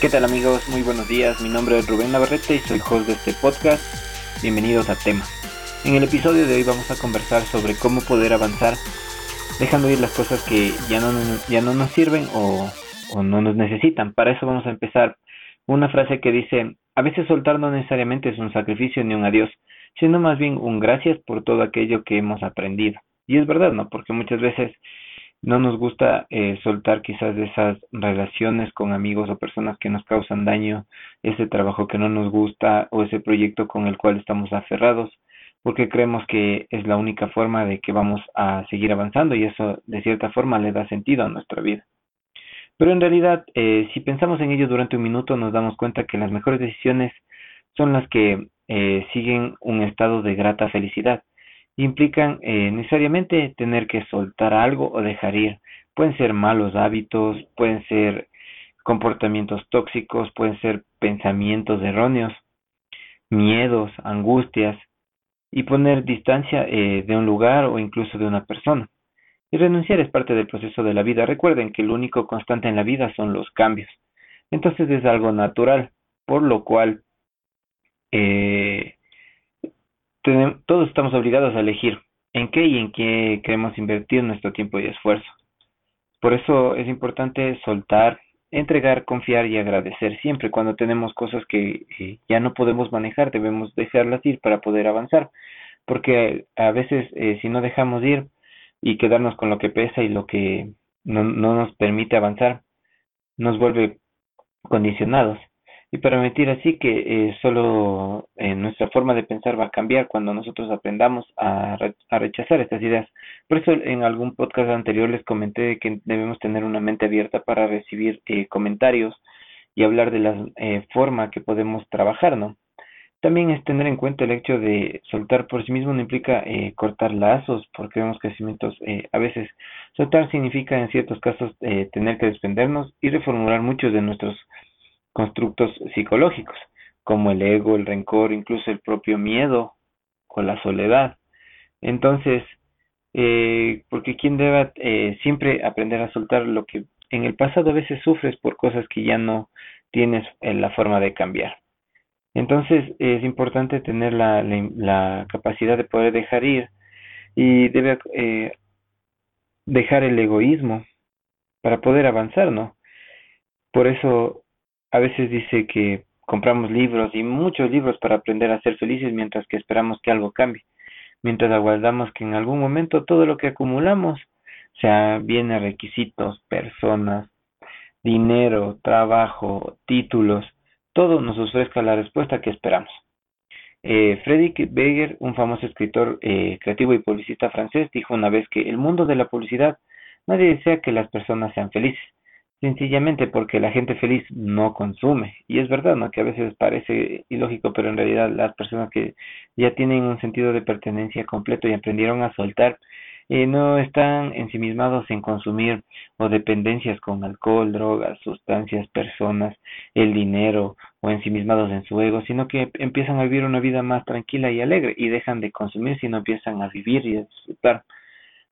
¿Qué tal amigos? Muy buenos días. Mi nombre es Rubén Navarrete y soy host de este podcast. Bienvenidos a Tema. En el episodio de hoy vamos a conversar sobre cómo poder avanzar dejando ir las cosas que ya no, ya no nos sirven o, o no nos necesitan. Para eso vamos a empezar una frase que dice, a veces soltar no necesariamente es un sacrificio ni un adiós, sino más bien un gracias por todo aquello que hemos aprendido. Y es verdad, ¿no? Porque muchas veces no nos gusta eh, soltar quizás esas relaciones con amigos o personas que nos causan daño, ese trabajo que no nos gusta o ese proyecto con el cual estamos aferrados, porque creemos que es la única forma de que vamos a seguir avanzando y eso de cierta forma le da sentido a nuestra vida. Pero en realidad, eh, si pensamos en ello durante un minuto, nos damos cuenta que las mejores decisiones son las que eh, siguen un estado de grata felicidad implican eh, necesariamente tener que soltar algo o dejar ir. Pueden ser malos hábitos, pueden ser comportamientos tóxicos, pueden ser pensamientos erróneos, miedos, angustias, y poner distancia eh, de un lugar o incluso de una persona. Y renunciar es parte del proceso de la vida. Recuerden que lo único constante en la vida son los cambios. Entonces es algo natural, por lo cual eh, todos estamos obligados a elegir en qué y en qué queremos invertir nuestro tiempo y esfuerzo. Por eso es importante soltar, entregar, confiar y agradecer. Siempre cuando tenemos cosas que ya no podemos manejar, debemos dejarlas ir para poder avanzar. Porque a veces eh, si no dejamos ir y quedarnos con lo que pesa y lo que no nos permite avanzar, nos vuelve condicionados y permitir así que eh, solo eh, nuestra forma de pensar va a cambiar cuando nosotros aprendamos a, a, rechazar estas ideas. Por eso en algún podcast anterior les comenté que debemos tener una mente abierta para recibir eh, comentarios y hablar de la eh, forma que podemos trabajar, ¿no? También es tener en cuenta el hecho de soltar por sí mismo no implica eh, cortar lazos porque vemos crecimientos. Eh, a veces soltar significa en ciertos casos tener que desprendernos y reformular muchos de nuestros constructos psicológicos, como el ego, el rencor, incluso el propio miedo o la soledad. Entonces, eh, porque quien debe eh, siempre aprender a soltar lo que en el pasado a veces sufres por cosas que ya no tienes en la forma de cambiar. Entonces es importante tener la, la, capacidad de poder dejar ir y debe eh, dejar el egoísmo para poder avanzar, ¿no? Por eso a veces dice que compramos libros y muchos libros para aprender a ser felices mientras que esperamos que algo cambie, mientras aguardamos que en algún momento todo lo que acumulamos, sea viene requisitos, personas, dinero, trabajo, títulos, todo nos ofrezca la respuesta que esperamos. Eh, Friedrich Beger, un famoso escritor eh, creativo y publicista francés, dijo una vez que el mundo de la publicidad nadie desea que las personas sean felices, Sencillamente porque la gente feliz no consume. Y es verdad, ¿no? Que a veces parece ilógico, pero en realidad las personas que ya tienen un sentido de pertenencia completo y aprendieron a soltar, eh, no están ensimismados en consumir o dependencias con alcohol, drogas, sustancias, personas, el dinero o ensimismados en su ego, sino que empiezan a vivir una vida más tranquila y alegre y dejan de consumir, sino empiezan a vivir y a disfrutar.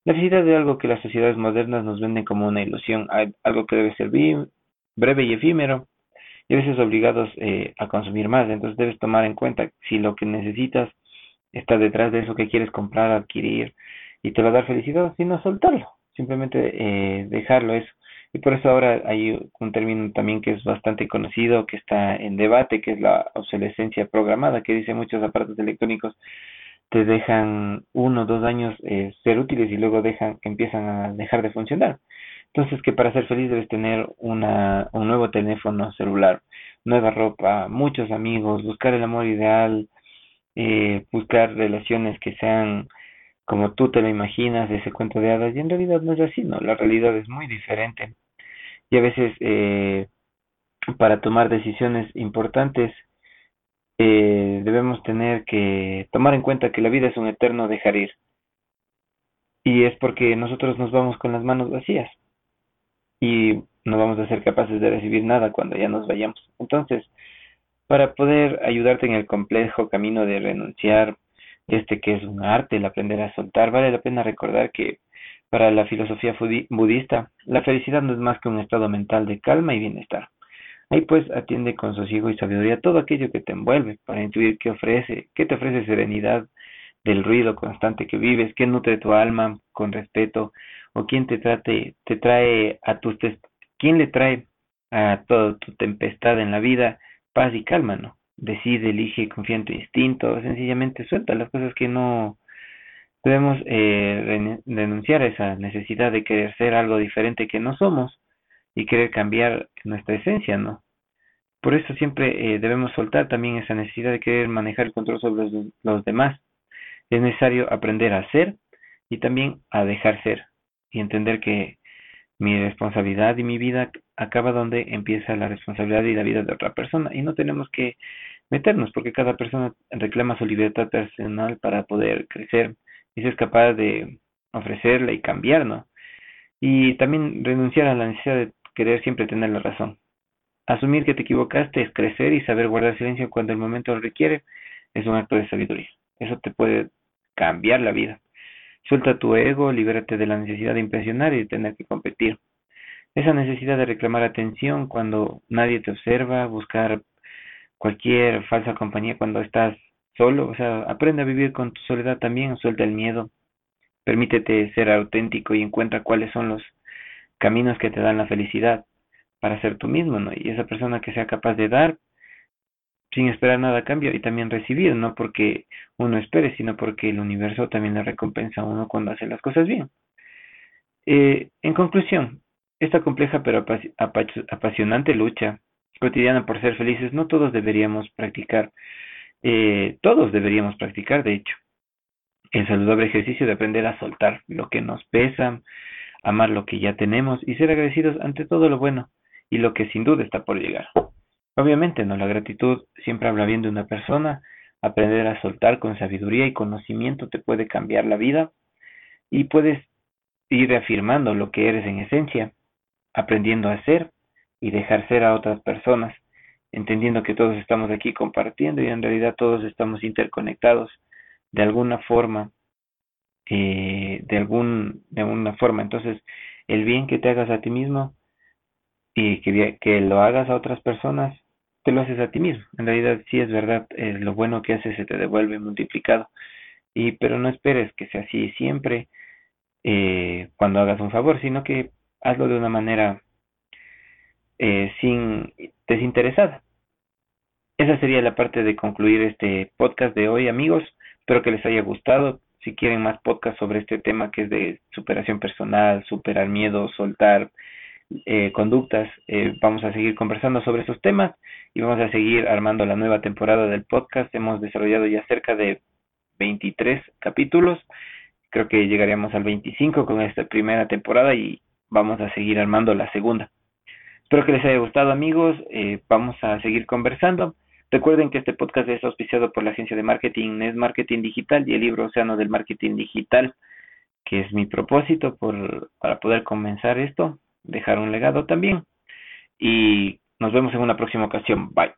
Felicidad de algo que las sociedades modernas nos venden como una ilusión, algo que debe ser breve y efímero, y a veces obligados eh, a consumir más. Entonces debes tomar en cuenta si lo que necesitas está detrás de eso que quieres comprar, adquirir, y te va a dar felicidad, sino soltarlo, simplemente eh, dejarlo eso. Y por eso ahora hay un término también que es bastante conocido, que está en debate, que es la obsolescencia programada, que dice muchos aparatos electrónicos te dejan uno o dos años eh, ser útiles y luego dejan empiezan a dejar de funcionar. Entonces que para ser feliz debes tener una, un nuevo teléfono celular, nueva ropa, muchos amigos, buscar el amor ideal, eh, buscar relaciones que sean como tú te lo imaginas, ese cuento de hadas, y en realidad no es así, ¿no? La realidad es muy diferente. Y a veces eh, para tomar decisiones importantes eh, debemos tener que tomar en cuenta que la vida es un eterno dejar ir. Y es porque nosotros nos vamos con las manos vacías y no vamos a ser capaces de recibir nada cuando ya nos vayamos. Entonces, para poder ayudarte en el complejo camino de renunciar, este que es un arte, el aprender a soltar, vale la pena recordar que para la filosofía budista, la felicidad no es más que un estado mental de calma y bienestar Ahí pues atiende con sosiego y sabiduría todo aquello que te envuelve para intuir qué ofrece, qué te ofrece serenidad del ruido constante que vives, qué nutre tu alma con respeto o quién te trate, te trae a tus quién le trae a toda tu tempestad en la vida paz y calma, ¿no? Decide, elige, confía en tu instinto, sencillamente suelta las cosas que no debemos eh, denunciar esa necesidad de querer ser algo diferente que no somos y querer cambiar nuestra esencia, ¿no? Por eso siempre eh, debemos soltar también esa necesidad de querer manejar el control sobre los, los demás. Es necesario aprender a ser y también a dejar ser y entender que mi responsabilidad y mi vida acaba donde empieza la responsabilidad y la vida de otra persona y no tenemos que meternos porque cada persona reclama su libertad personal para poder crecer y si es capaz de ofrecerla y cambiar, ¿no? Y también renunciar a la necesidad de querer siempre tener la razón. Asumir que te equivocaste es crecer y saber guardar silencio cuando el momento lo requiere es un acto de sabiduría. Eso te puede cambiar la vida. Suelta tu ego, libérate de la necesidad de impresionar y de tener que competir. Esa necesidad de reclamar atención cuando nadie te observa, buscar cualquier falsa compañía cuando estás solo, o sea, aprende a vivir con tu soledad también, suelta el miedo, permítete ser auténtico y encuentra cuáles son los caminos que te dan la felicidad para ser tú mismo, ¿no? Y esa persona que sea capaz de dar sin esperar nada a cambio y también recibir, no porque uno espere, sino porque el universo también le recompensa a uno cuando hace las cosas bien. Eh, en conclusión, esta compleja pero apasionante lucha cotidiana por ser felices, no todos deberíamos practicar, eh, todos deberíamos practicar, de hecho, el saludable ejercicio de aprender a soltar lo que nos pesa, amar lo que ya tenemos y ser agradecidos ante todo lo bueno y lo que sin duda está por llegar. Obviamente, ¿no? La gratitud siempre habla bien de una persona. Aprender a soltar con sabiduría y conocimiento te puede cambiar la vida y puedes ir reafirmando lo que eres en esencia, aprendiendo a ser y dejar ser a otras personas, entendiendo que todos estamos aquí compartiendo y en realidad todos estamos interconectados de alguna forma, eh, de algún, de alguna forma. Entonces, el bien que te hagas a ti mismo y que, que lo hagas a otras personas te lo haces a ti mismo. En realidad sí es verdad, eh, lo bueno que haces se te devuelve multiplicado. Y pero no esperes que sea así siempre eh, cuando hagas un favor, sino que hazlo de una manera eh, sin desinteresada. Esa sería la parte de concluir este podcast de hoy, amigos. Espero que les haya gustado. Si quieren más podcast sobre este tema que es de superación personal, superar miedo, soltar, eh, conductas. Eh, vamos a seguir conversando sobre esos temas y vamos a seguir armando la nueva temporada del podcast. Hemos desarrollado ya cerca de 23 capítulos. Creo que llegaríamos al 25 con esta primera temporada y vamos a seguir armando la segunda. Espero que les haya gustado amigos. Eh, vamos a seguir conversando. Recuerden que este podcast es auspiciado por la agencia de marketing es Marketing Digital y el libro Océano del Marketing Digital, que es mi propósito por, para poder comenzar esto dejar un legado también. Y nos vemos en una próxima ocasión. Bye.